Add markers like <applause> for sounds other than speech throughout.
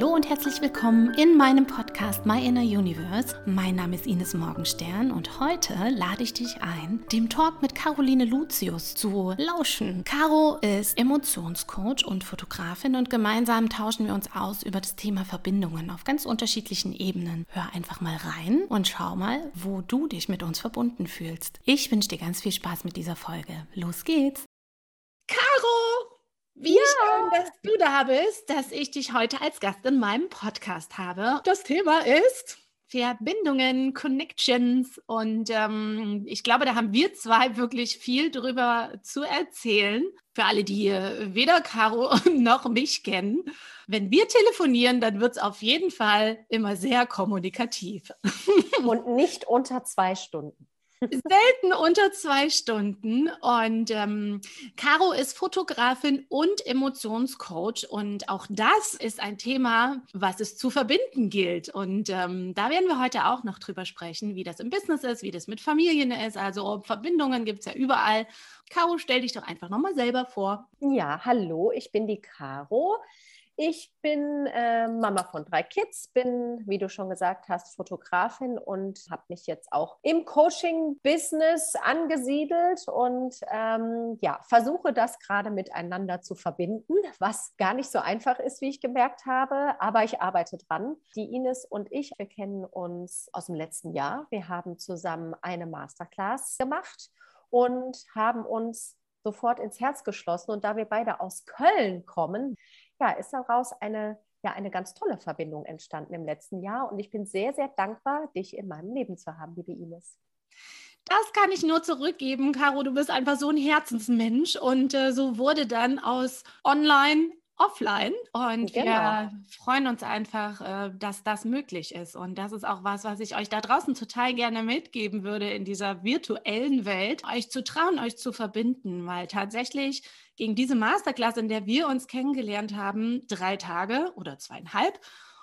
Hallo und herzlich willkommen in meinem Podcast My Inner Universe. Mein Name ist Ines Morgenstern und heute lade ich dich ein, dem Talk mit Caroline Lucius zu lauschen. Caro ist Emotionscoach und Fotografin und gemeinsam tauschen wir uns aus über das Thema Verbindungen auf ganz unterschiedlichen Ebenen. Hör einfach mal rein und schau mal, wo du dich mit uns verbunden fühlst. Ich wünsche dir ganz viel Spaß mit dieser Folge. Los geht's! Caro! Wie ja. schön, dass du da bist, dass ich dich heute als Gast in meinem Podcast habe. Das Thema ist Verbindungen, Connections und ähm, ich glaube, da haben wir zwei wirklich viel drüber zu erzählen. Für alle, die weder Caro <laughs> noch mich kennen. Wenn wir telefonieren, dann wird es auf jeden Fall immer sehr kommunikativ. <laughs> Und nicht unter zwei Stunden. Selten unter zwei Stunden. Und ähm, Caro ist Fotografin und Emotionscoach. Und auch das ist ein Thema, was es zu verbinden gilt. Und ähm, da werden wir heute auch noch drüber sprechen, wie das im Business ist, wie das mit Familien ist. Also Verbindungen gibt es ja überall. Caro, stell dich doch einfach nochmal selber vor. Ja, hallo, ich bin die Caro. Ich bin äh, Mama von drei Kids, bin, wie du schon gesagt hast, Fotografin und habe mich jetzt auch im Coaching-Business angesiedelt und ähm, ja, versuche das gerade miteinander zu verbinden, was gar nicht so einfach ist, wie ich gemerkt habe, aber ich arbeite dran. Die Ines und ich, wir kennen uns aus dem letzten Jahr. Wir haben zusammen eine Masterclass gemacht und haben uns sofort ins Herz geschlossen. Und da wir beide aus Köln kommen, ja, ist daraus eine, ja, eine ganz tolle Verbindung entstanden im letzten Jahr. Und ich bin sehr, sehr dankbar, dich in meinem Leben zu haben, liebe Ines. Das kann ich nur zurückgeben, Caro. Du bist einfach so ein Herzensmensch. Und äh, so wurde dann aus Online offline und genau. wir freuen uns einfach, äh, dass das möglich ist. Und das ist auch was, was ich euch da draußen total gerne mitgeben würde in dieser virtuellen Welt, euch zu trauen, euch zu verbinden, weil tatsächlich gegen diese Masterclass, in der wir uns kennengelernt haben, drei Tage oder zweieinhalb.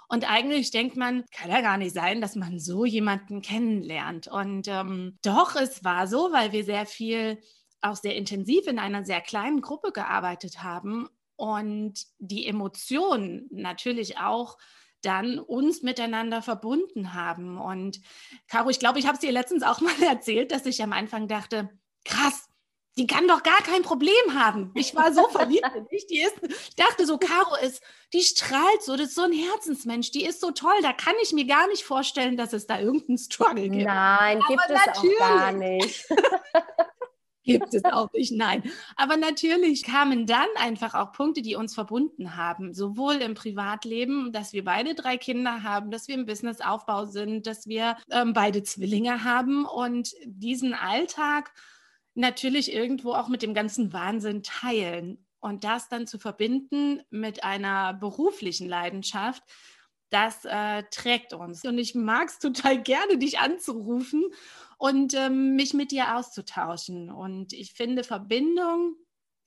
Und eigentlich denkt man, kann ja gar nicht sein, dass man so jemanden kennenlernt. Und ähm, doch, es war so, weil wir sehr viel auch sehr intensiv in einer sehr kleinen Gruppe gearbeitet haben und die Emotionen natürlich auch dann uns miteinander verbunden haben. Und Caro, ich glaube, ich habe es dir letztens auch <laughs> mal erzählt, dass ich am Anfang dachte, krass, die kann doch gar kein Problem haben. Ich war so verliebt in dich. Die ist, ich dachte so, Caro ist, die strahlt so, das ist so ein Herzensmensch, die ist so toll. Da kann ich mir gar nicht vorstellen, dass es da irgendeinen Struggle gibt. Nein, gibt Aber es natürlich. auch gar nicht. <laughs> gibt es auch nicht, nein. Aber natürlich kamen dann einfach auch Punkte, die uns verbunden haben, sowohl im Privatleben, dass wir beide drei Kinder haben, dass wir im Businessaufbau sind, dass wir ähm, beide Zwillinge haben und diesen Alltag natürlich irgendwo auch mit dem ganzen Wahnsinn teilen und das dann zu verbinden mit einer beruflichen Leidenschaft, das äh, trägt uns. Und ich mag es total gerne, dich anzurufen und ähm, mich mit dir auszutauschen. Und ich finde, Verbindung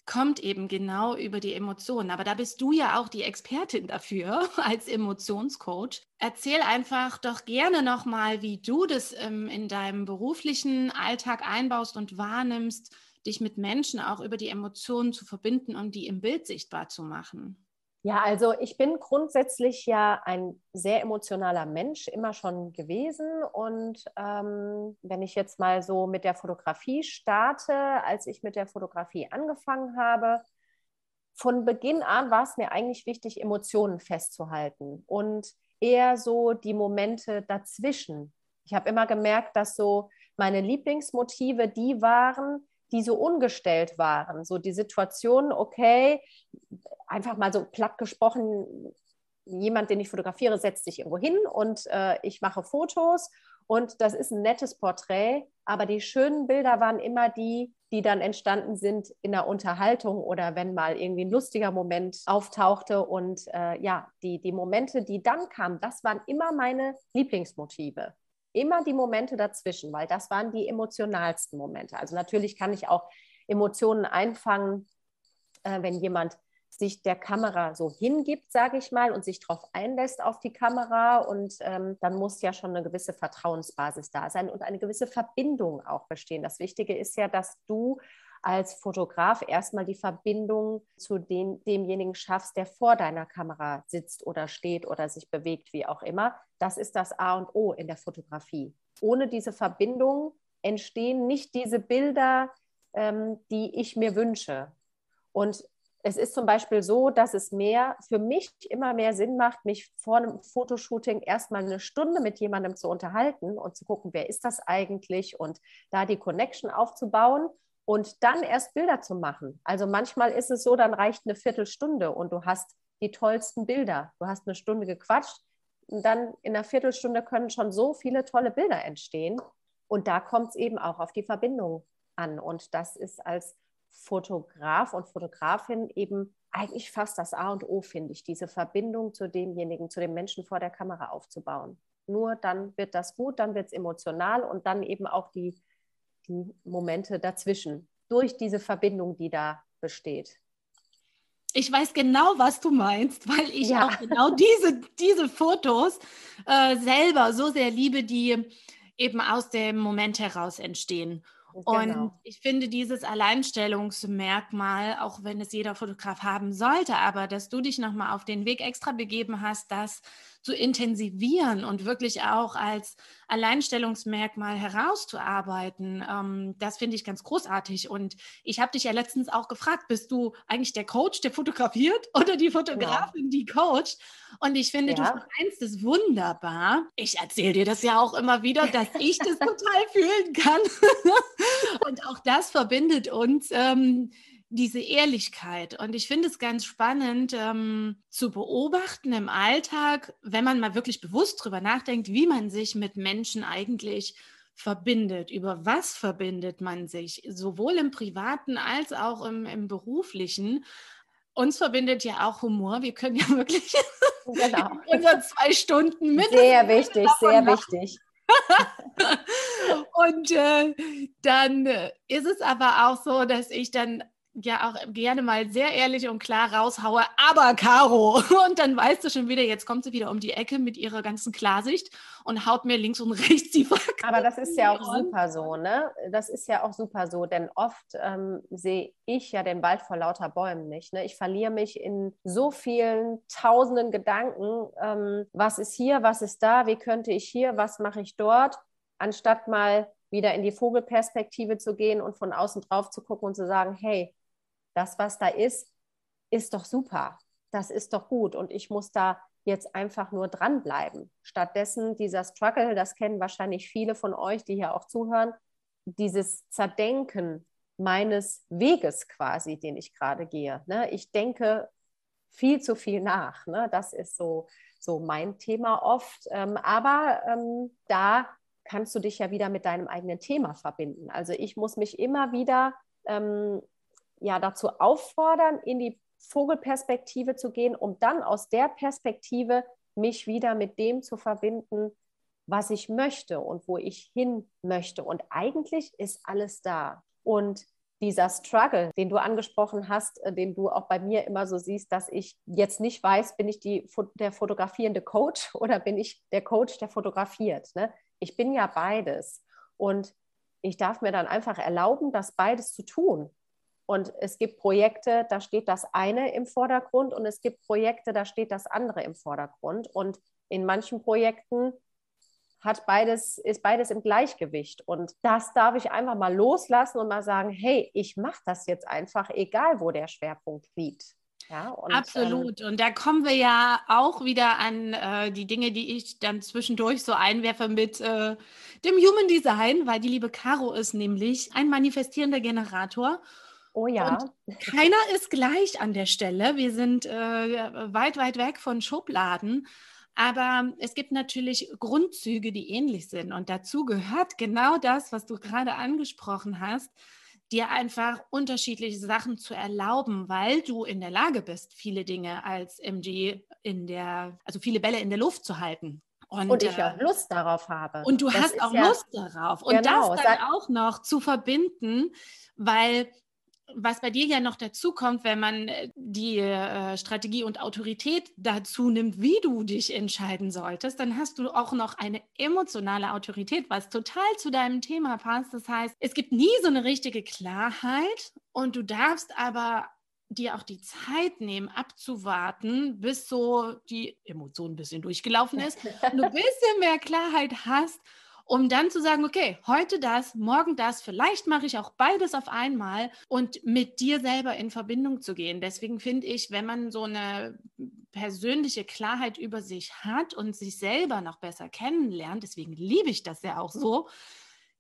kommt eben genau über die Emotionen. Aber da bist du ja auch die Expertin dafür <laughs> als Emotionscoach. Erzähl einfach doch gerne nochmal, wie du das ähm, in deinem beruflichen Alltag einbaust und wahrnimmst, dich mit Menschen auch über die Emotionen zu verbinden und die im Bild sichtbar zu machen. Ja, also ich bin grundsätzlich ja ein sehr emotionaler Mensch, immer schon gewesen. Und ähm, wenn ich jetzt mal so mit der Fotografie starte, als ich mit der Fotografie angefangen habe, von Beginn an war es mir eigentlich wichtig, Emotionen festzuhalten und eher so die Momente dazwischen. Ich habe immer gemerkt, dass so meine Lieblingsmotive die waren, die so ungestellt waren. So die Situation, okay, einfach mal so platt gesprochen, jemand, den ich fotografiere, setzt sich irgendwo hin und äh, ich mache Fotos und das ist ein nettes Porträt, aber die schönen Bilder waren immer die, die dann entstanden sind in der Unterhaltung oder wenn mal irgendwie ein lustiger Moment auftauchte. Und äh, ja, die, die Momente, die dann kamen, das waren immer meine Lieblingsmotive immer die Momente dazwischen, weil das waren die emotionalsten Momente. Also natürlich kann ich auch Emotionen einfangen, äh, wenn jemand sich der Kamera so hingibt, sage ich mal, und sich darauf einlässt auf die Kamera. Und ähm, dann muss ja schon eine gewisse Vertrauensbasis da sein und eine gewisse Verbindung auch bestehen. Das Wichtige ist ja, dass du als Fotograf erstmal die Verbindung zu den, demjenigen schaffst, der vor deiner Kamera sitzt oder steht oder sich bewegt, wie auch immer. Das ist das A und O in der Fotografie. Ohne diese Verbindung entstehen nicht diese Bilder, ähm, die ich mir wünsche. Und es ist zum Beispiel so, dass es mehr für mich immer mehr Sinn macht, mich vor einem Fotoshooting erstmal eine Stunde mit jemandem zu unterhalten und zu gucken, wer ist das eigentlich und da die Connection aufzubauen und dann erst Bilder zu machen. Also manchmal ist es so, dann reicht eine Viertelstunde und du hast die tollsten Bilder. Du hast eine Stunde gequatscht und dann in einer Viertelstunde können schon so viele tolle Bilder entstehen. Und da kommt es eben auch auf die Verbindung an. Und das ist als Fotograf und Fotografin eben eigentlich fast das A und O, finde ich, diese Verbindung zu demjenigen, zu dem Menschen vor der Kamera aufzubauen. Nur dann wird das gut, dann wird es emotional und dann eben auch die, die Momente dazwischen durch diese Verbindung, die da besteht. Ich weiß genau, was du meinst, weil ich ja. auch genau diese, diese Fotos äh, selber so sehr liebe, die eben aus dem Moment heraus entstehen. Genau. Und ich finde dieses Alleinstellungsmerkmal, auch wenn es jeder Fotograf haben sollte, aber dass du dich nochmal auf den Weg extra begeben hast, das zu intensivieren und wirklich auch als Alleinstellungsmerkmal herauszuarbeiten, ähm, das finde ich ganz großartig. Und ich habe dich ja letztens auch gefragt, bist du eigentlich der Coach, der fotografiert <laughs> oder die Fotografin, ja. die coacht? Und ich finde, ja. du vereinst es wunderbar. Ich erzähle dir das ja auch immer wieder, dass ich das <laughs> total fühlen kann. <laughs> und auch das verbindet uns. Ähm, diese Ehrlichkeit. Und ich finde es ganz spannend ähm, zu beobachten im Alltag, wenn man mal wirklich bewusst darüber nachdenkt, wie man sich mit Menschen eigentlich verbindet. Über was verbindet man sich, sowohl im privaten als auch im, im beruflichen. Uns verbindet ja auch Humor. Wir können ja <laughs> wirklich genau. <laughs> unsere zwei Stunden mit. Sehr wichtig, sehr wichtig. <laughs> und äh, dann äh, ist es aber auch so, dass ich dann ja auch gerne mal sehr ehrlich und klar raushaue, aber Caro. <laughs> Und dann weißt du schon wieder, jetzt kommt sie wieder um die Ecke mit ihrer ganzen Klarsicht und haut mir links und rechts die Fakten. Aber das ist ja auch super so, ne? Das ist ja auch super so, denn oft ähm, sehe ich ja den Wald vor lauter Bäumen nicht. Ne? Ich verliere mich in so vielen tausenden Gedanken. Ähm, was ist hier, was ist da, wie könnte ich hier, was mache ich dort, anstatt mal wieder in die Vogelperspektive zu gehen und von außen drauf zu gucken und zu sagen, hey, das, was da ist, ist doch super. Das ist doch gut. Und ich muss da jetzt einfach nur dranbleiben. Stattdessen dieser Struggle, das kennen wahrscheinlich viele von euch, die hier auch zuhören, dieses Zerdenken meines Weges quasi, den ich gerade gehe. Ne? Ich denke viel zu viel nach. Ne? Das ist so, so mein Thema oft. Ähm, aber ähm, da kannst du dich ja wieder mit deinem eigenen Thema verbinden. Also ich muss mich immer wieder ähm, ja dazu auffordern, in die Vogelperspektive zu gehen, um dann aus der Perspektive mich wieder mit dem zu verbinden, was ich möchte und wo ich hin möchte. Und eigentlich ist alles da. Und dieser Struggle, den du angesprochen hast, äh, den du auch bei mir immer so siehst, dass ich jetzt nicht weiß, bin ich die, der fotografierende Coach <laughs> oder bin ich der Coach, der fotografiert. Ne? Ich bin ja beides. Und ich darf mir dann einfach erlauben, das beides zu tun. Und es gibt Projekte, da steht das eine im Vordergrund und es gibt Projekte, da steht das andere im Vordergrund. Und in manchen Projekten hat beides, ist beides im Gleichgewicht. Und das darf ich einfach mal loslassen und mal sagen, hey, ich mache das jetzt einfach, egal wo der Schwerpunkt liegt. Ja, und, Absolut. Ähm, und da kommen wir ja auch wieder an äh, die Dinge, die ich dann zwischendurch so einwerfe mit äh, dem Human Design, weil die liebe Caro ist nämlich ein manifestierender Generator. Oh ja. Und keiner ist gleich an der Stelle. Wir sind äh, weit, weit weg von Schubladen. Aber es gibt natürlich Grundzüge, die ähnlich sind. Und dazu gehört genau das, was du gerade angesprochen hast, dir einfach unterschiedliche Sachen zu erlauben, weil du in der Lage bist, viele Dinge als MG in der, also viele Bälle in der Luft zu halten. Und, und ich äh, auch Lust darauf habe. Und du das hast auch ja, Lust darauf. Und genau, das dann auch noch zu verbinden, weil was bei dir ja noch dazu kommt, wenn man äh, die äh, Strategie und Autorität dazu nimmt, wie du dich entscheiden solltest, dann hast du auch noch eine emotionale Autorität, was total zu deinem Thema passt. Das heißt, es gibt nie so eine richtige Klarheit und du darfst aber dir auch die Zeit nehmen, abzuwarten, bis so die Emotion ein bisschen durchgelaufen ist, du ein bisschen mehr Klarheit hast um dann zu sagen, okay, heute das, morgen das, vielleicht mache ich auch beides auf einmal und mit dir selber in Verbindung zu gehen. Deswegen finde ich, wenn man so eine persönliche Klarheit über sich hat und sich selber noch besser kennenlernt, deswegen liebe ich das ja auch so,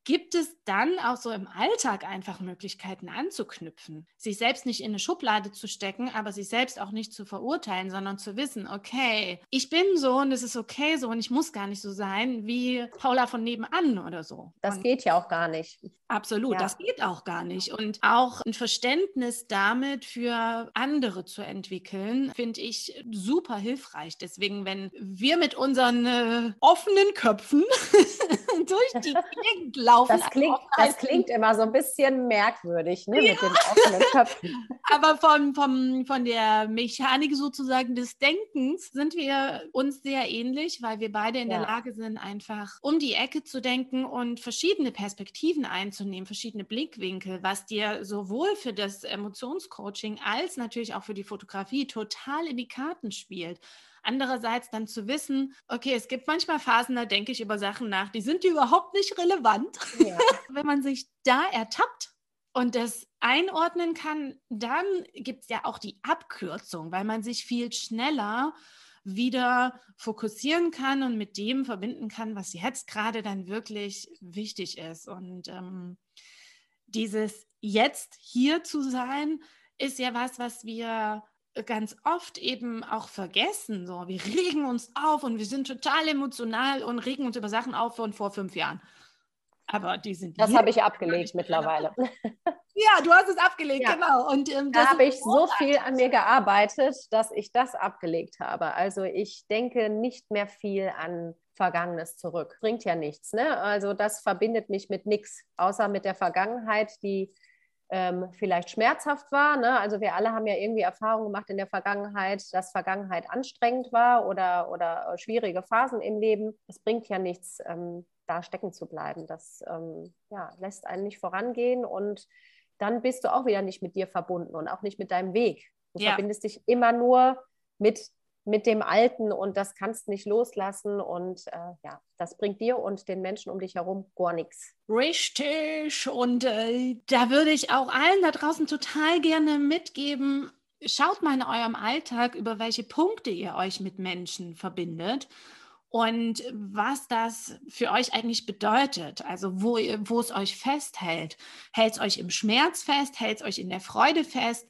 Gibt es dann auch so im Alltag einfach Möglichkeiten anzuknüpfen, sich selbst nicht in eine Schublade zu stecken, aber sich selbst auch nicht zu verurteilen, sondern zu wissen, okay, ich bin so und es ist okay so und ich muss gar nicht so sein wie Paula von nebenan oder so. Das und geht ja auch gar nicht. Absolut, ja. das geht auch gar nicht. Und auch ein Verständnis damit für andere zu entwickeln, finde ich super hilfreich. Deswegen, wenn wir mit unseren äh, offenen Köpfen <laughs> durch die Gegend laufen. Das klingt, das klingt immer so ein bisschen merkwürdig, ne, ja. mit den offenen Köpfen. <laughs> Aber von, von, von der Mechanik sozusagen des Denkens sind wir uns sehr ähnlich, weil wir beide in ja. der Lage sind, einfach um die Ecke zu denken und verschiedene Perspektiven einzunehmen, verschiedene Blickwinkel, was dir sowohl für das Emotionscoaching als natürlich auch für die Fotografie total in die Karten spielt. Andererseits dann zu wissen, okay, es gibt manchmal Phasen, da denke ich über Sachen nach, die sind überhaupt nicht relevant. Ja. <laughs> Wenn man sich da ertappt und das einordnen kann, dann gibt es ja auch die Abkürzung, weil man sich viel schneller wieder fokussieren kann und mit dem verbinden kann, was jetzt gerade dann wirklich wichtig ist. Und ähm, dieses jetzt hier zu sein, ist ja was, was wir ganz oft eben auch vergessen. So, wir regen uns auf und wir sind total emotional und regen uns über Sachen auf von vor fünf Jahren. Aber die sind. Das habe ich abgelegt mittlerweile. <laughs> Ja, du hast es abgelegt, ja. genau. Und ähm, da habe ich so viel an mir gearbeitet, dass ich das abgelegt habe. Also ich denke nicht mehr viel an Vergangenes zurück. Bringt ja nichts. Ne? Also das verbindet mich mit nichts, außer mit der Vergangenheit, die ähm, vielleicht schmerzhaft war. Ne? Also wir alle haben ja irgendwie Erfahrungen gemacht in der Vergangenheit, dass Vergangenheit anstrengend war oder, oder schwierige Phasen im Leben. Es bringt ja nichts, ähm, da stecken zu bleiben. Das ähm, ja, lässt einen nicht vorangehen und dann bist du auch wieder nicht mit dir verbunden und auch nicht mit deinem Weg. Du ja. verbindest dich immer nur mit mit dem Alten und das kannst nicht loslassen und äh, ja, das bringt dir und den Menschen um dich herum gar nichts. Richtig und äh, da würde ich auch allen da draußen total gerne mitgeben, schaut mal in eurem Alltag, über welche Punkte ihr euch mit Menschen verbindet und was das für euch eigentlich bedeutet. Also wo, wo es euch festhält. Hält es euch im Schmerz fest? Hält es euch in der Freude fest?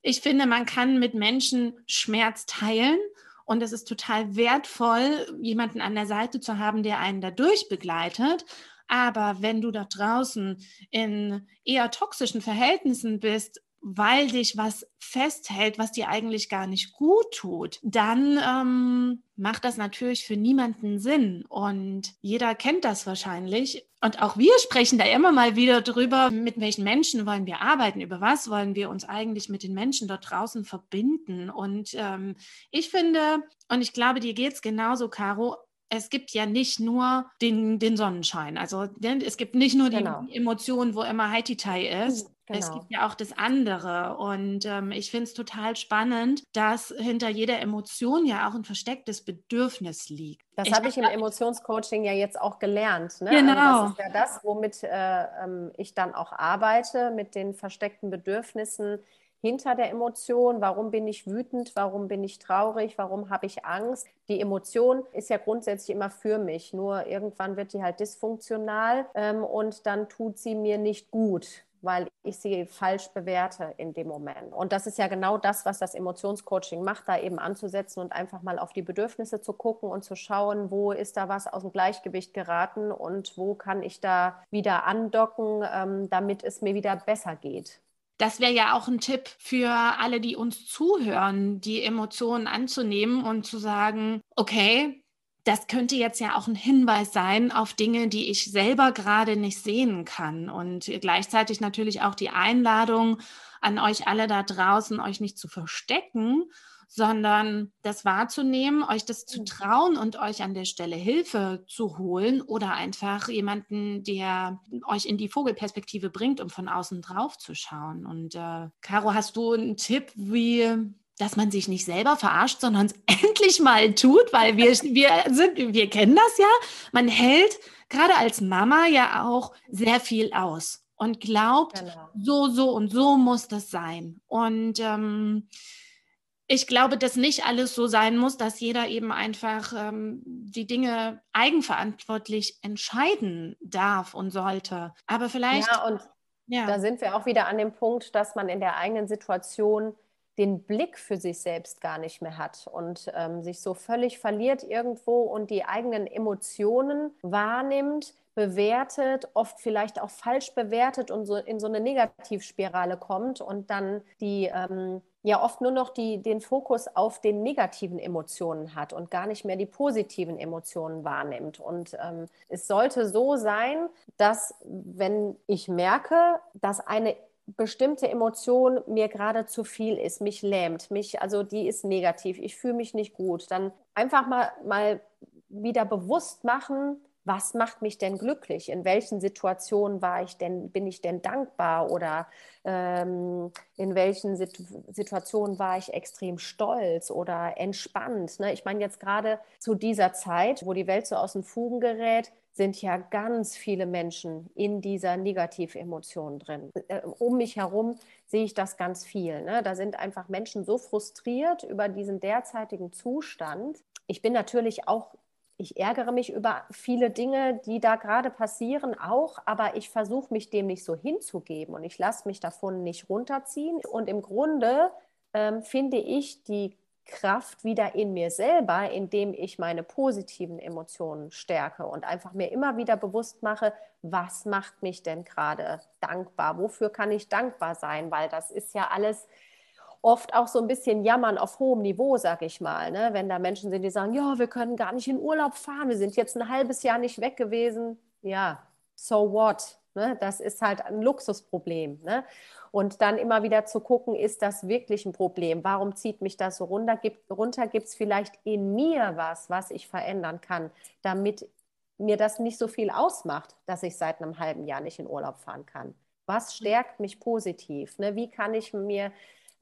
Ich finde, man kann mit Menschen Schmerz teilen und es ist total wertvoll, jemanden an der Seite zu haben, der einen dadurch begleitet. Aber wenn du da draußen in eher toxischen Verhältnissen bist, weil dich was festhält, was dir eigentlich gar nicht gut tut, dann ähm, macht das natürlich für niemanden Sinn. Und jeder kennt das wahrscheinlich. Und auch wir sprechen da immer mal wieder drüber, mit welchen Menschen wollen wir arbeiten, über was wollen wir uns eigentlich mit den Menschen dort draußen verbinden. Und ähm, ich finde, und ich glaube, dir geht es genauso, Caro, es gibt ja nicht nur den, den Sonnenschein. Also es gibt nicht nur die genau. Emotionen, wo immer Haiti-Tai ist. Genau. Es gibt ja auch das andere. Und ähm, ich finde es total spannend, dass hinter jeder Emotion ja auch ein verstecktes Bedürfnis liegt. Das habe ich im Emotionscoaching ja jetzt auch gelernt. Ne? Genau. Also das ist ja das, womit äh, ähm, ich dann auch arbeite, mit den versteckten Bedürfnissen hinter der Emotion. Warum bin ich wütend? Warum bin ich traurig? Warum habe ich Angst? Die Emotion ist ja grundsätzlich immer für mich. Nur irgendwann wird die halt dysfunktional ähm, und dann tut sie mir nicht gut weil ich sie falsch bewerte in dem Moment. Und das ist ja genau das, was das Emotionscoaching macht, da eben anzusetzen und einfach mal auf die Bedürfnisse zu gucken und zu schauen, wo ist da was aus dem Gleichgewicht geraten und wo kann ich da wieder andocken, ähm, damit es mir wieder besser geht. Das wäre ja auch ein Tipp für alle, die uns zuhören, die Emotionen anzunehmen und zu sagen, okay, das könnte jetzt ja auch ein Hinweis sein auf Dinge, die ich selber gerade nicht sehen kann. Und gleichzeitig natürlich auch die Einladung an euch alle da draußen, euch nicht zu verstecken, sondern das wahrzunehmen, euch das zu trauen und euch an der Stelle Hilfe zu holen oder einfach jemanden, der euch in die Vogelperspektive bringt, um von außen drauf zu schauen. Und äh, Caro, hast du einen Tipp, wie dass man sich nicht selber verarscht, sondern es <laughs> endlich mal tut, weil wir, wir sind, wir kennen das ja. Man hält gerade als Mama ja auch sehr viel aus und glaubt, genau. so, so und so muss das sein. Und ähm, ich glaube, dass nicht alles so sein muss, dass jeder eben einfach ähm, die Dinge eigenverantwortlich entscheiden darf und sollte. Aber vielleicht. Ja, und ja. da sind wir auch wieder an dem Punkt, dass man in der eigenen Situation den Blick für sich selbst gar nicht mehr hat und ähm, sich so völlig verliert irgendwo und die eigenen Emotionen wahrnimmt, bewertet, oft vielleicht auch falsch bewertet und so in so eine Negativspirale kommt und dann die ähm, ja oft nur noch die, den Fokus auf den negativen Emotionen hat und gar nicht mehr die positiven Emotionen wahrnimmt. Und ähm, es sollte so sein, dass wenn ich merke, dass eine bestimmte Emotion mir gerade zu viel ist, mich lähmt, mich, also die ist negativ, ich fühle mich nicht gut, dann einfach mal, mal wieder bewusst machen, was macht mich denn glücklich? In welchen Situationen war ich denn, bin ich denn dankbar oder ähm, in welchen Situ Situationen war ich extrem stolz oder entspannt? Ne? Ich meine jetzt gerade zu dieser Zeit, wo die Welt so aus den Fugen gerät, sind ja ganz viele Menschen in dieser Negativemotion drin. Äh, um mich herum sehe ich das ganz viel. Ne? Da sind einfach Menschen so frustriert über diesen derzeitigen Zustand. Ich bin natürlich auch ich ärgere mich über viele Dinge, die da gerade passieren, auch, aber ich versuche mich dem nicht so hinzugeben und ich lasse mich davon nicht runterziehen. Und im Grunde ähm, finde ich die Kraft wieder in mir selber, indem ich meine positiven Emotionen stärke und einfach mir immer wieder bewusst mache, was macht mich denn gerade dankbar? Wofür kann ich dankbar sein? Weil das ist ja alles oft auch so ein bisschen jammern auf hohem Niveau, sag ich mal. Ne? Wenn da Menschen sind, die sagen, ja, wir können gar nicht in Urlaub fahren, wir sind jetzt ein halbes Jahr nicht weg gewesen. Ja, so what? Ne? Das ist halt ein Luxusproblem. Ne? Und dann immer wieder zu gucken, ist das wirklich ein Problem? Warum zieht mich das so runter? Gibt, runter gibt es vielleicht in mir was, was ich verändern kann, damit mir das nicht so viel ausmacht, dass ich seit einem halben Jahr nicht in Urlaub fahren kann. Was stärkt mich positiv? Ne? Wie kann ich mir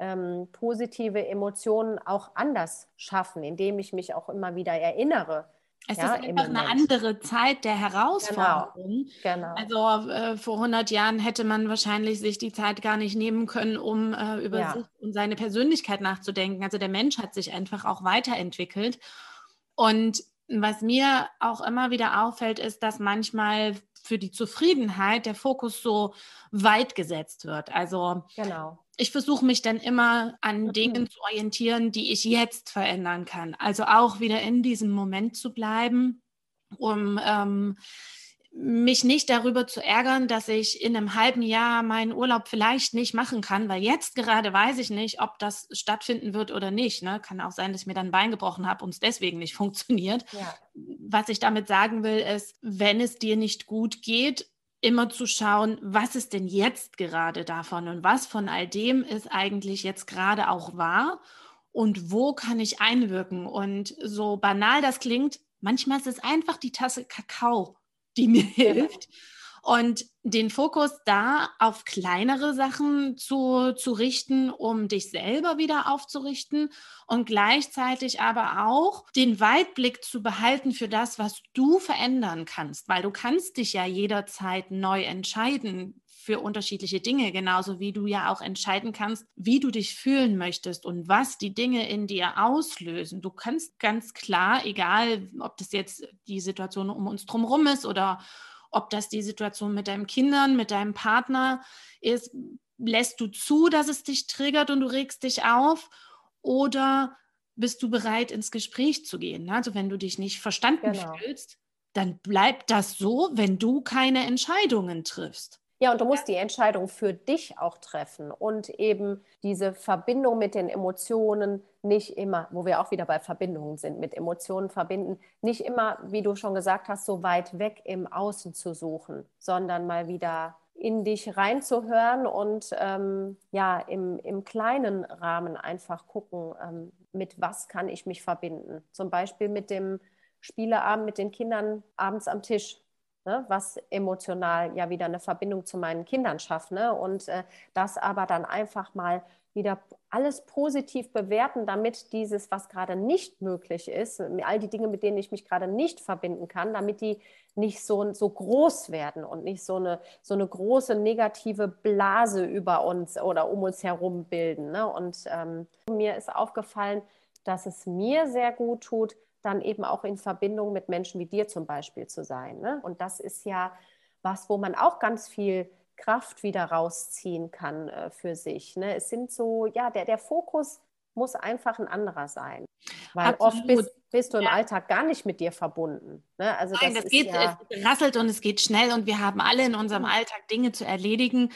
ähm, positive Emotionen auch anders schaffen, indem ich mich auch immer wieder erinnere. Es ja, ist einfach eine andere Zeit der Herausforderung. Genau, genau. Also äh, vor 100 Jahren hätte man wahrscheinlich sich die Zeit gar nicht nehmen können, um äh, über ja. sich und seine Persönlichkeit nachzudenken. Also der Mensch hat sich einfach auch weiterentwickelt. Und was mir auch immer wieder auffällt, ist, dass manchmal für die Zufriedenheit der Fokus so weit gesetzt wird. Also genau ich versuche mich dann immer an. Dingen zu orientieren, die ich jetzt verändern kann. Also auch wieder in diesem Moment zu bleiben, um ähm, mich nicht darüber zu ärgern, dass ich in einem halben Jahr meinen Urlaub vielleicht nicht machen kann, weil jetzt gerade weiß ich nicht, ob das stattfinden wird oder nicht. Ne? Kann auch sein, dass ich mir dann ein Bein gebrochen habe und es deswegen nicht <laughs> funktioniert. Ja. Was ich damit sagen will, ist, wenn es dir nicht gut geht, immer zu schauen, was ist denn jetzt gerade davon und was von all dem ist eigentlich jetzt gerade auch wahr und wo kann ich einwirken. Und so banal das klingt, manchmal ist es einfach die Tasse Kakao, die mir hilft. Und den Fokus da auf kleinere Sachen zu, zu richten, um dich selber wieder aufzurichten und gleichzeitig aber auch den Weitblick zu behalten für das, was du verändern kannst, weil du kannst dich ja jederzeit neu entscheiden für unterschiedliche Dinge, genauso wie du ja auch entscheiden kannst, wie du dich fühlen möchtest und was die Dinge in dir auslösen. Du kannst ganz klar, egal ob das jetzt die Situation um uns drumherum ist oder ob das die Situation mit deinen Kindern, mit deinem Partner ist, lässt du zu, dass es dich triggert und du regst dich auf oder bist du bereit, ins Gespräch zu gehen? Also wenn du dich nicht verstanden genau. fühlst, dann bleibt das so, wenn du keine Entscheidungen triffst. Ja, und du musst die Entscheidung für dich auch treffen und eben diese Verbindung mit den Emotionen nicht immer, wo wir auch wieder bei Verbindungen sind, mit Emotionen verbinden, nicht immer, wie du schon gesagt hast, so weit weg im Außen zu suchen, sondern mal wieder in dich reinzuhören und ähm, ja, im, im kleinen Rahmen einfach gucken, ähm, mit was kann ich mich verbinden. Zum Beispiel mit dem Spieleabend mit den Kindern abends am Tisch ne, was emotional ja wieder eine Verbindung zu meinen Kindern schafft. Ne? Und äh, das aber dann einfach mal wieder alles positiv bewerten, damit dieses, was gerade nicht möglich ist, all die Dinge, mit denen ich mich gerade nicht verbinden kann, damit die nicht so, so groß werden und nicht so eine, so eine große negative Blase über uns oder um uns herum bilden. Ne? Und ähm, mir ist aufgefallen, dass es mir sehr gut tut, dann eben auch in Verbindung mit Menschen wie dir zum Beispiel zu sein. Ne? Und das ist ja was, wo man auch ganz viel Kraft wieder rausziehen kann äh, für sich. Ne? Es sind so, ja, der, der Fokus muss einfach ein anderer sein. Weil Absolut. oft bist, bist, du im ja. Alltag gar nicht mit dir verbunden. Ne? Also Nein, das, das geht, ja es rasselt und es geht schnell und wir haben alle in unserem mhm. Alltag Dinge zu erledigen,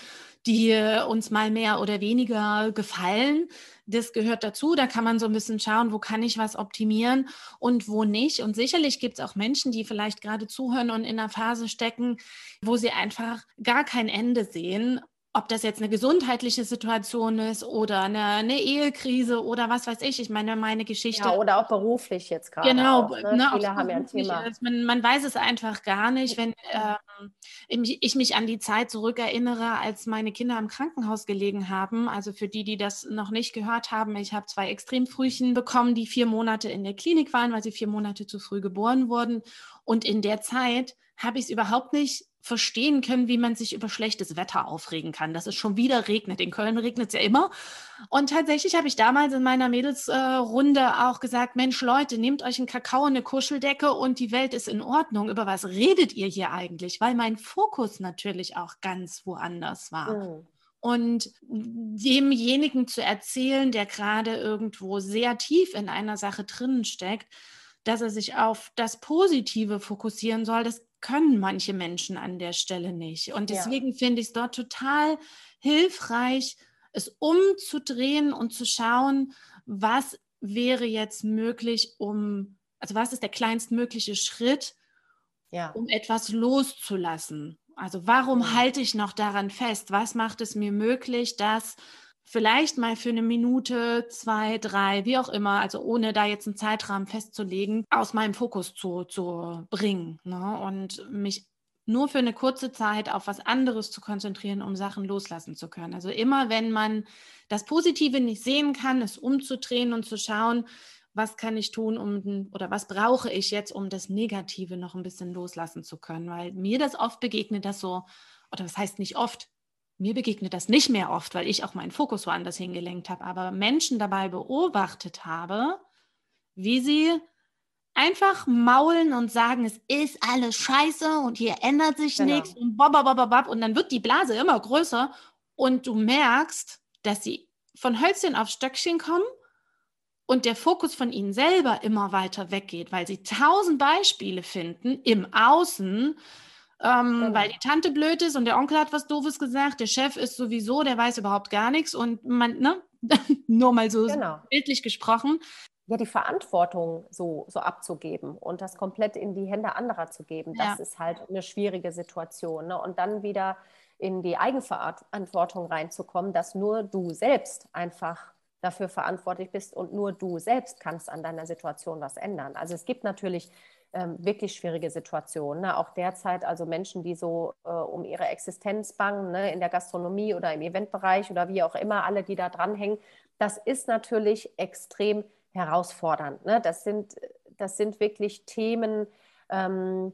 die uns mal mehr oder weniger gefallen. Das gehört dazu. Da kann man so ein bisschen schauen, wo kann ich was optimieren und wo nicht. Und sicherlich gibt es auch Menschen, die vielleicht gerade zuhören und in einer Phase stecken, wo sie einfach gar kein Ende sehen ob das jetzt eine gesundheitliche Situation ist oder eine, eine, Ehekrise oder was weiß ich. Ich meine, meine Geschichte. Ja, oder auch beruflich jetzt gerade. Genau, auch, ne? Ne, viele haben ja ein Thema. Man, man, weiß es einfach gar nicht, wenn ähm, ich mich an die Zeit zurückerinnere, als meine Kinder im Krankenhaus gelegen haben. Also für die, die das noch nicht gehört haben, ich habe zwei Extremfrühchen bekommen, die vier Monate in der Klinik waren, weil sie vier Monate zu früh geboren wurden. Und in der Zeit habe ich es überhaupt nicht verstehen können, wie man sich über schlechtes Wetter aufregen kann, dass es schon wieder regnet. In Köln regnet es ja immer. Und tatsächlich habe ich damals in meiner Mädelsrunde auch gesagt, Mensch Leute, nehmt euch einen Kakao, eine Kuscheldecke und die Welt ist in Ordnung. Über was redet ihr hier eigentlich? Weil mein Fokus natürlich auch ganz woanders war. Mhm. Und demjenigen zu erzählen, der gerade irgendwo sehr tief in einer Sache drinnen steckt, dass er sich auf das Positive fokussieren soll, das können manche Menschen an der Stelle nicht. Und deswegen ja. finde ich es dort total hilfreich, es umzudrehen und zu schauen, was wäre jetzt möglich, um, also was ist der kleinstmögliche Schritt, ja. um etwas loszulassen. Also warum ja. halte ich noch daran fest? Was macht es mir möglich, dass vielleicht mal für eine Minute, zwei, drei, wie auch immer, also ohne da jetzt einen Zeitrahmen festzulegen, aus meinem Fokus zu, zu bringen ne? und mich nur für eine kurze Zeit auf was anderes zu konzentrieren, um Sachen loslassen zu können. Also immer, wenn man das Positive nicht sehen kann, es umzudrehen und zu schauen, was kann ich tun, um oder was brauche ich jetzt, um das Negative noch ein bisschen loslassen zu können, weil mir das oft begegnet, dass so, oder das heißt nicht oft, mir begegnet das nicht mehr oft, weil ich auch meinen Fokus woanders hingelenkt habe, aber Menschen dabei beobachtet habe, wie sie einfach maulen und sagen, es ist alles scheiße und hier ändert sich genau. nichts und babababab und dann wird die Blase immer größer und du merkst, dass sie von Hölzchen auf Stöckchen kommen und der Fokus von ihnen selber immer weiter weggeht, weil sie tausend Beispiele finden im Außen, ähm, genau. weil die Tante blöd ist und der Onkel hat was Doofes gesagt, der Chef ist sowieso, der weiß überhaupt gar nichts und man, ne, <laughs> nur mal so genau. bildlich gesprochen. Ja, die Verantwortung so, so abzugeben und das komplett in die Hände anderer zu geben, das ja. ist halt eine schwierige Situation. Ne? Und dann wieder in die Eigenverantwortung reinzukommen, dass nur du selbst einfach dafür verantwortlich bist und nur du selbst kannst an deiner Situation was ändern. Also es gibt natürlich ähm, wirklich schwierige Situationen. Ne? Auch derzeit, also Menschen, die so äh, um ihre Existenz bangen, ne? in der Gastronomie oder im Eventbereich oder wie auch immer, alle, die da dranhängen, das ist natürlich extrem herausfordernd. Ne? Das, sind, das sind wirklich Themen, ähm,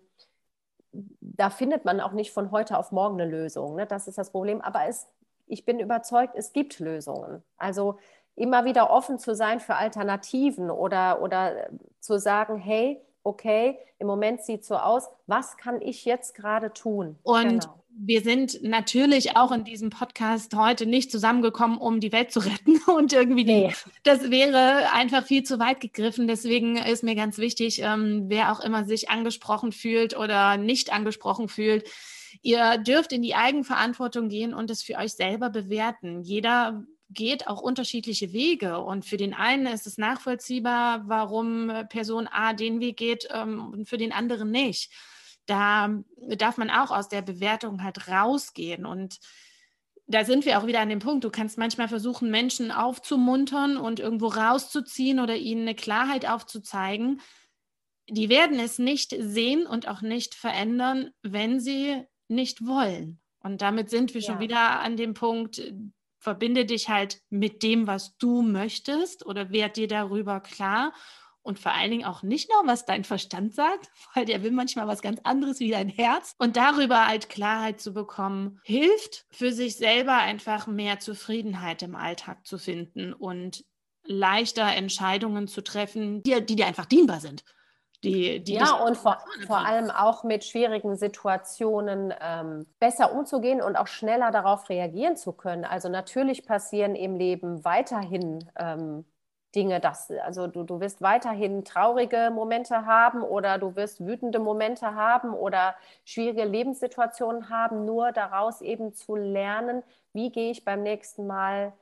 da findet man auch nicht von heute auf morgen eine Lösung. Ne? Das ist das Problem. Aber es, ich bin überzeugt, es gibt Lösungen. Also immer wieder offen zu sein für Alternativen oder, oder zu sagen, hey, okay, im Moment sieht so aus, was kann ich jetzt gerade tun? Und genau. wir sind natürlich auch in diesem Podcast heute nicht zusammengekommen, um die Welt zu retten <laughs> und irgendwie die, nee. das wäre einfach viel zu weit gegriffen. Deswegen ist mir ganz wichtig, ähm, wer auch immer sich angesprochen fühlt oder nicht angesprochen fühlt, ihr dürft in die Eigenverantwortung gehen und es für euch selber bewerten. Jeder geht auch unterschiedliche Wege. Und für den einen ist es nachvollziehbar, warum Person A den Weg geht ähm, und für den anderen nicht. Da darf man auch aus der Bewertung halt rausgehen. Und da sind wir auch wieder an dem Punkt. Du kannst manchmal versuchen, Menschen aufzumuntern und irgendwo rauszuziehen oder ihnen eine Klarheit aufzuzeigen. Die werden es nicht sehen und auch nicht verändern, wenn sie nicht wollen. Und damit sind wir ja. schon wieder an dem Punkt, verbinde dich halt mit dem, was du möchtest oder werd dir darüber klar und vor allen Dingen auch nicht nur, was dein Verstand sagt, <laughs> weil der will manchmal was ganz anderes wie dein Herz. Und darüber halt Klarheit zu bekommen, hilft für sich selber einfach mehr Zufriedenheit im Alltag zu finden und leichter Entscheidungen zu treffen, die, die dir einfach dienbar sind. Die, die ja, und vor, vor allem auch mit schwierigen Situationen ähm, besser umzugehen und auch schneller darauf reagieren zu können. Also natürlich passieren im Leben weiterhin ähm, Dinge, dass, also du, du wirst weiterhin traurige Momente haben oder du wirst wütende Momente haben oder schwierige Lebenssituationen haben, nur daraus eben zu lernen, wie gehe ich beim nächsten Mal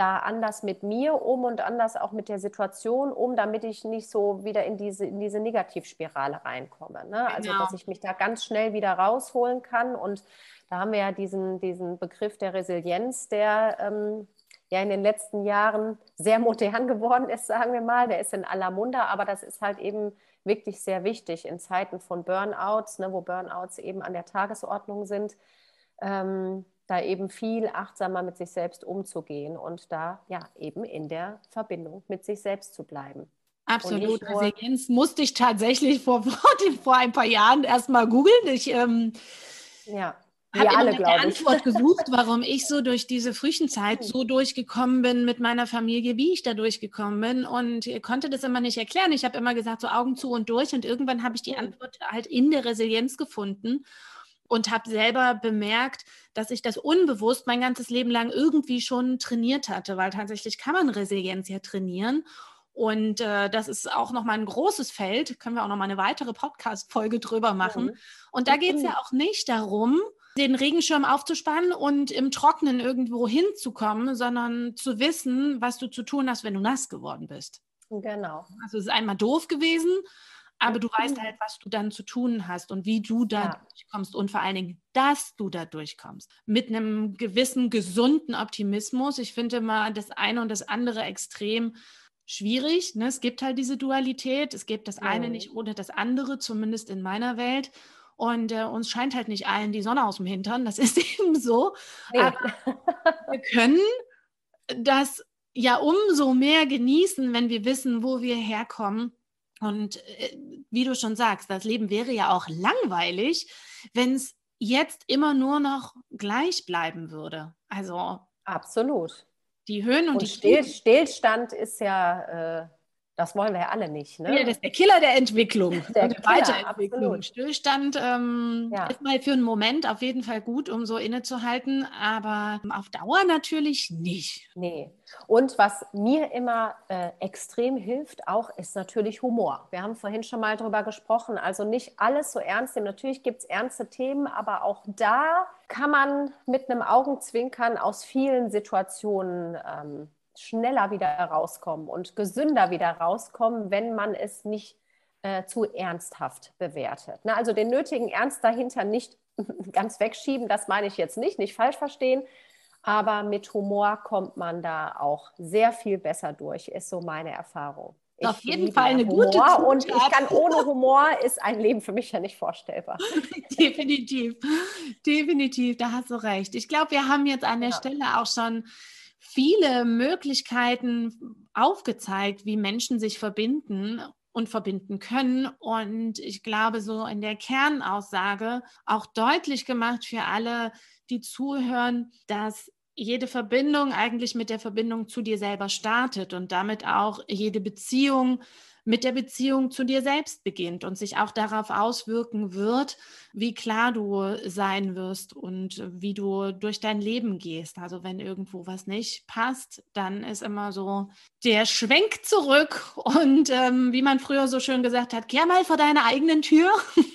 da anders mit mir um und anders auch mit der Situation um, damit ich nicht so wieder in diese, in diese Negativspirale reinkomme. Ne? Also, genau. dass ich mich da ganz schnell wieder rausholen kann. Und da haben wir ja diesen, diesen Begriff der Resilienz, der ähm, ja in den letzten Jahren sehr modern geworden ist, sagen wir mal. Der ist in aller Munde, aber das ist halt eben wirklich sehr wichtig in Zeiten von Burnouts, ne, wo Burnouts eben an der Tagesordnung sind. Ähm, da eben viel achtsamer mit sich selbst umzugehen und da ja eben in der Verbindung mit sich selbst zu bleiben. Absolut. Resilienz musste ich tatsächlich vor, <laughs> vor ein paar Jahren erstmal googeln. Ich ähm, ja. habe alle, eine Antwort gesucht, <laughs> warum ich so durch diese Frühchenzeit hm. so durchgekommen bin mit meiner Familie, wie ich da durchgekommen bin und konnte das immer nicht erklären. Ich habe immer gesagt, so Augen zu und durch und irgendwann habe ich die hm. Antwort halt in der Resilienz gefunden und habe selber bemerkt, dass ich das unbewusst mein ganzes Leben lang irgendwie schon trainiert hatte, weil tatsächlich kann man Resilienz ja trainieren. Und äh, das ist auch nochmal ein großes Feld, können wir auch nochmal eine weitere Podcast-Folge drüber machen. Mhm. Und da geht es ja auch nicht darum, den Regenschirm aufzuspannen und im Trocknen irgendwo hinzukommen, sondern zu wissen, was du zu tun hast, wenn du nass geworden bist. Genau. Also es ist einmal doof gewesen, aber du weißt halt, was du dann zu tun hast und wie du da ja. durchkommst und vor allen Dingen, dass du da durchkommst. Mit einem gewissen gesunden Optimismus. Ich finde mal das eine und das andere extrem schwierig. Ne? Es gibt halt diese Dualität. Es gibt das eine mhm. nicht ohne das andere, zumindest in meiner Welt. Und äh, uns scheint halt nicht allen die Sonne aus dem Hintern. Das <laughs> ist eben so. Nee. Aber wir können das ja umso mehr genießen, wenn wir wissen, wo wir herkommen und äh, wie du schon sagst, das Leben wäre ja auch langweilig, wenn es jetzt immer nur noch gleich bleiben würde. Also absolut. Die Höhen und, und die Still, Stillstand ist ja äh, das wollen wir ja alle nicht. Ne? Ja, das ist der Killer der Entwicklung, <laughs> der, der Weiterentwicklung. Absolut. Stillstand ähm, ja. ist mal für einen Moment auf jeden Fall gut, um so innezuhalten, aber auf Dauer natürlich nicht. Nee. Und was mir immer äh, extrem hilft, auch ist natürlich Humor. Wir haben vorhin schon mal darüber gesprochen. Also nicht alles so ernst nehmen. Natürlich gibt es ernste Themen, aber auch da kann man mit einem Augenzwinkern aus vielen Situationen ähm, schneller wieder rauskommen und gesünder wieder rauskommen, wenn man es nicht äh, zu ernsthaft bewertet. Ne? Also den nötigen Ernst dahinter nicht <laughs> ganz wegschieben, das meine ich jetzt nicht, nicht falsch verstehen, aber mit Humor kommt man da auch sehr viel besser durch, ist so meine Erfahrung. Ich Auf jeden Fall eine Humor gute Zutat. Und ich kann ohne Humor ist ein Leben für mich ja nicht vorstellbar. <laughs> Definitiv, definitiv, da hast du recht. Ich glaube, wir haben jetzt an der ja. Stelle auch schon viele Möglichkeiten aufgezeigt, wie Menschen sich verbinden und verbinden können. Und ich glaube, so in der Kernaussage auch deutlich gemacht für alle, die zuhören, dass jede Verbindung eigentlich mit der Verbindung zu dir selber startet und damit auch jede Beziehung mit der Beziehung zu dir selbst beginnt und sich auch darauf auswirken wird, wie klar du sein wirst und wie du durch dein Leben gehst. Also wenn irgendwo was nicht passt, dann ist immer so der Schwenk zurück und ähm, wie man früher so schön gesagt hat, kehr mal vor deine eigenen Tür <laughs>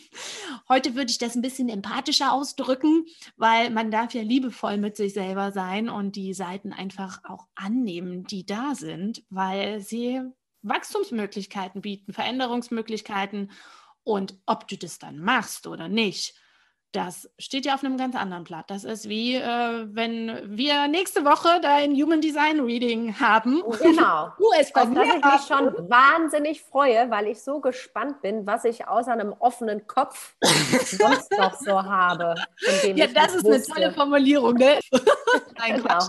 Heute würde ich das ein bisschen empathischer ausdrücken, weil man darf ja liebevoll mit sich selber sein und die Seiten einfach auch annehmen, die da sind, weil sie Wachstumsmöglichkeiten bieten, Veränderungsmöglichkeiten. Und ob du das dann machst oder nicht, das steht ja auf einem ganz anderen Blatt. Das ist wie, äh, wenn wir nächste Woche dein Human Design Reading haben. Oh, genau. <laughs> Du es das ich mich schon wahnsinnig freue, weil ich so gespannt bin, was ich außer einem offenen Kopf <laughs> sonst noch so habe. Ja, das ist wusste. eine tolle Formulierung. Ne? <laughs> Nein, genau.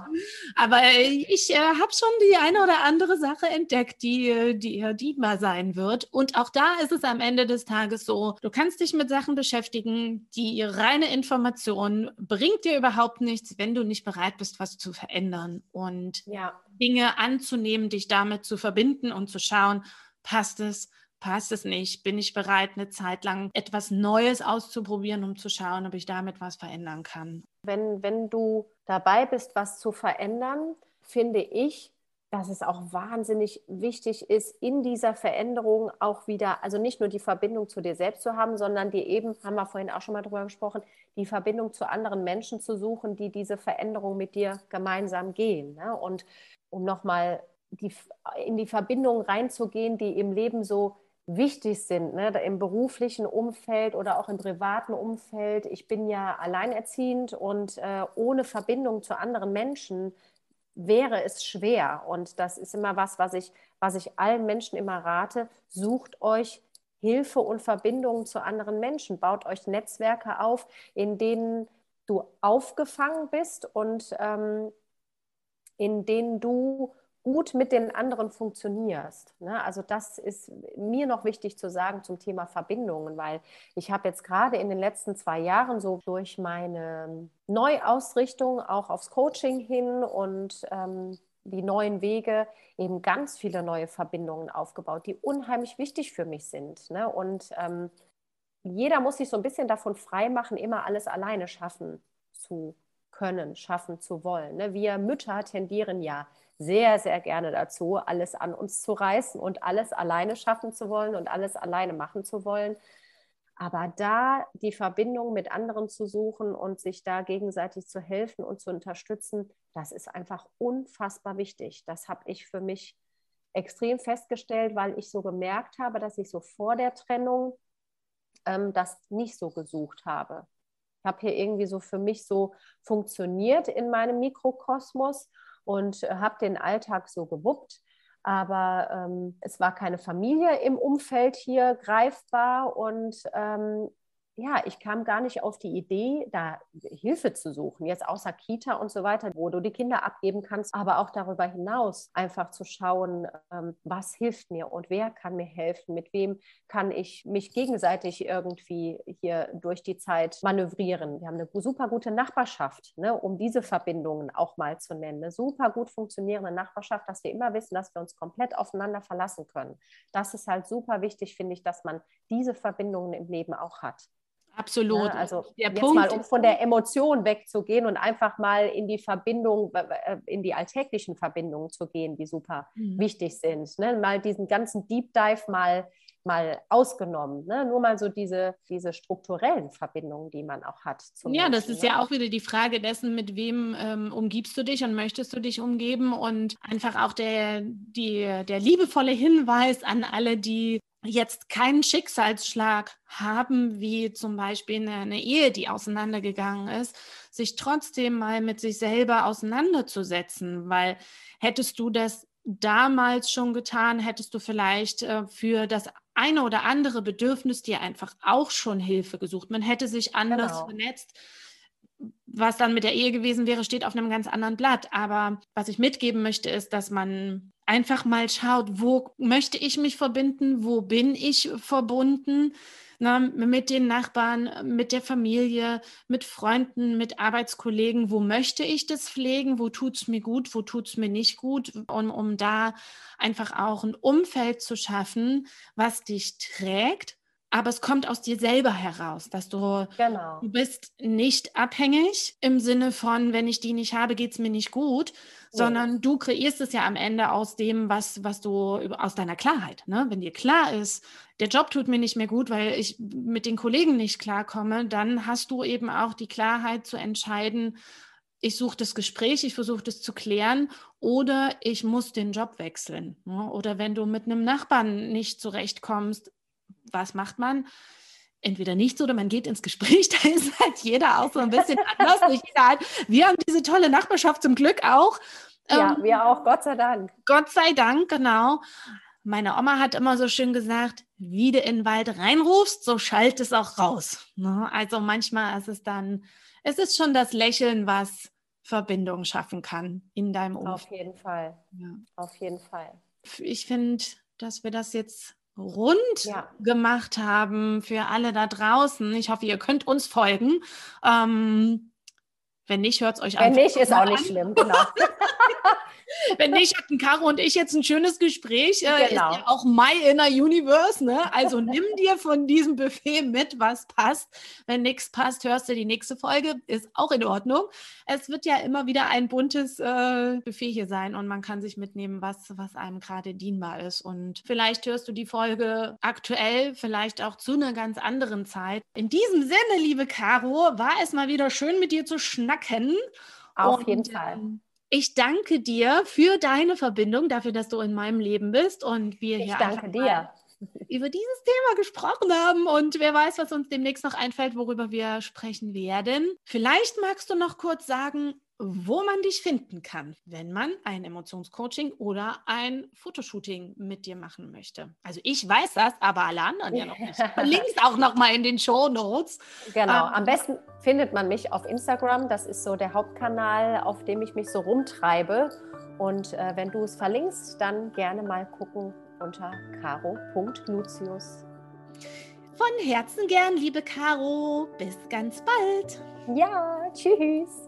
Aber ich äh, habe schon die eine oder andere Sache entdeckt, die dir dienbar sein wird. Und auch da ist es am Ende des Tages so, du kannst dich mit Sachen beschäftigen, die ihre reine Information bringt dir überhaupt nichts, wenn du nicht bereit bist, was zu verändern und ja. Dinge anzunehmen, dich damit zu verbinden und zu schauen, passt es, passt es nicht, bin ich bereit, eine Zeit lang etwas Neues auszuprobieren, um zu schauen, ob ich damit was verändern kann. Wenn, wenn du dabei bist, was zu verändern, finde ich, dass es auch wahnsinnig wichtig ist, in dieser Veränderung auch wieder, also nicht nur die Verbindung zu dir selbst zu haben, sondern dir eben, haben wir vorhin auch schon mal drüber gesprochen, die Verbindung zu anderen Menschen zu suchen, die diese Veränderung mit dir gemeinsam gehen. Ne? Und um nochmal die, in die Verbindung reinzugehen, die im Leben so wichtig sind, ne? im beruflichen Umfeld oder auch im privaten Umfeld. Ich bin ja alleinerziehend und äh, ohne Verbindung zu anderen Menschen wäre es schwer. Und das ist immer was, was ich, was ich allen Menschen immer rate. Sucht euch Hilfe und Verbindungen zu anderen Menschen. Baut euch Netzwerke auf, in denen du aufgefangen bist und ähm, in denen du gut mit den anderen funktionierst. Ne? Also das ist mir noch wichtig zu sagen zum Thema Verbindungen, weil ich habe jetzt gerade in den letzten zwei Jahren so durch meine Neuausrichtung auch aufs Coaching hin und ähm, die neuen Wege eben ganz viele neue Verbindungen aufgebaut, die unheimlich wichtig für mich sind. Ne? Und ähm, jeder muss sich so ein bisschen davon freimachen, immer alles alleine schaffen zu können, schaffen zu wollen. Ne? Wir Mütter tendieren ja sehr, sehr gerne dazu, alles an uns zu reißen und alles alleine schaffen zu wollen und alles alleine machen zu wollen. Aber da die Verbindung mit anderen zu suchen und sich da gegenseitig zu helfen und zu unterstützen, das ist einfach unfassbar wichtig. Das habe ich für mich extrem festgestellt, weil ich so gemerkt habe, dass ich so vor der Trennung ähm, das nicht so gesucht habe. Ich habe hier irgendwie so für mich so funktioniert in meinem Mikrokosmos und äh, habe den Alltag so gewuppt. Aber ähm, es war keine Familie im Umfeld hier greifbar und ähm, ja, ich kam gar nicht auf die Idee, da Hilfe zu suchen, jetzt außer Kita und so weiter, wo du die Kinder abgeben kannst, aber auch darüber hinaus einfach zu schauen, ähm, was hilft mir und wer kann mir helfen, mit wem kann ich mich gegenseitig irgendwie hier durch die Zeit manövrieren. Wir haben eine super gute Nachbarschaft, ne, um diese Verbindungen auch mal zu nennen. Eine super gut funktionierende Nachbarschaft, dass wir immer wissen, dass wir uns komplett aufeinander verlassen können. Das ist halt super wichtig, finde ich, dass man diese Verbindungen im Leben auch hat. Absolut. Ne, also der jetzt Punkt, mal, um von der Emotion wegzugehen und einfach mal in die Verbindung, äh, in die alltäglichen Verbindungen zu gehen, die super mhm. wichtig sind. Ne? Mal diesen ganzen Deep Dive mal, mal ausgenommen. Ne? Nur mal so diese, diese strukturellen Verbindungen, die man auch hat. ja, Menschen, das ist ne? ja auch wieder die Frage dessen, mit wem ähm, umgibst du dich und möchtest du dich umgeben und einfach auch der, die, der liebevolle Hinweis an alle, die jetzt keinen Schicksalsschlag haben, wie zum Beispiel eine, eine, Ehe, die auseinandergegangen ist, sich trotzdem mal mit sich selber auseinanderzusetzen, weil hättest du das damals schon getan, hättest du vielleicht äh, für das eine oder andere Bedürfnis dir einfach auch schon Hilfe gesucht. Man hätte sich anders genau. vernetzt was dann mit der Ehe gewesen wäre, steht auf einem ganz anderen Blatt. Aber was ich mitgeben möchte, ist, dass man einfach mal schaut, wo möchte ich mich verbinden, wo bin ich verbunden. Na, mit den Nachbarn, mit der Familie, mit Freunden, mit Arbeitskollegen, wo möchte ich das pflegen, wo tut es mir gut, wo tut es mir nicht gut, und um da einfach auch ein Umfeld zu schaffen, was dich trägt, aber es kommt aus dir selber heraus, dass du, genau. du bist nicht abhängig im Sinne von, wenn ich die nicht habe, geht es mir nicht gut, ja. sondern du kreierst es ja am Ende aus dem, was, was du, aus deiner Klarheit. Ne? Wenn dir klar ist, der Job tut mir nicht mehr gut, weil ich mit den Kollegen nicht klarkomme, dann hast du eben auch die Klarheit zu entscheiden, ich suche das Gespräch, ich versuche das zu klären oder ich muss den Job wechseln. Ne? Oder wenn du mit einem Nachbarn nicht zurechtkommst, was macht man? Entweder nichts oder man geht ins Gespräch, <laughs> da ist halt jeder auch so ein bisschen anders. Wir haben diese tolle Nachbarschaft zum Glück auch. Ja, ähm, wir auch, Gott sei Dank. Gott sei Dank, genau. Meine Oma hat immer so schön gesagt, wie du in den Wald reinrufst, so schallt es auch raus. Ne? Also manchmal ist es dann, es ist schon das Lächeln, was Verbindung schaffen kann in deinem Umfeld. Auf jeden Fall. Ja. Auf jeden Fall. Ich finde, dass wir das jetzt rund ja. gemacht haben für alle da draußen. Ich hoffe, ihr könnt uns folgen. Ähm, wenn nicht, hört es euch an. Wenn nicht, ist auch nicht schlimm, genau. <laughs> Wenn nicht, hatten Caro und ich jetzt ein schönes Gespräch. Äh, genau. Ja auch My Inner Universe. Ne? Also nimm dir von diesem Buffet mit, was passt. Wenn nichts passt, hörst du die nächste Folge. Ist auch in Ordnung. Es wird ja immer wieder ein buntes äh, Buffet hier sein und man kann sich mitnehmen, was, was einem gerade dienbar ist. Und vielleicht hörst du die Folge aktuell, vielleicht auch zu einer ganz anderen Zeit. In diesem Sinne, liebe Caro, war es mal wieder schön mit dir zu schnacken. Auf und, jeden Fall. Ähm, ich danke dir für deine Verbindung, dafür, dass du in meinem Leben bist und wir ich hier danke dir. über dieses Thema gesprochen haben und wer weiß, was uns demnächst noch einfällt, worüber wir sprechen werden. Vielleicht magst du noch kurz sagen, wo man dich finden kann, wenn man ein Emotionscoaching oder ein Fotoshooting mit dir machen möchte. Also ich weiß das, aber alle anderen ja noch nicht. <laughs> Links auch noch mal in den Show Notes. Genau. Ähm, Am besten findet man mich auf Instagram. Das ist so der Hauptkanal, auf dem ich mich so rumtreibe. Und äh, wenn du es verlinkst, dann gerne mal gucken unter caro.lucius. Von Herzen gern, liebe Caro. Bis ganz bald. Ja, tschüss.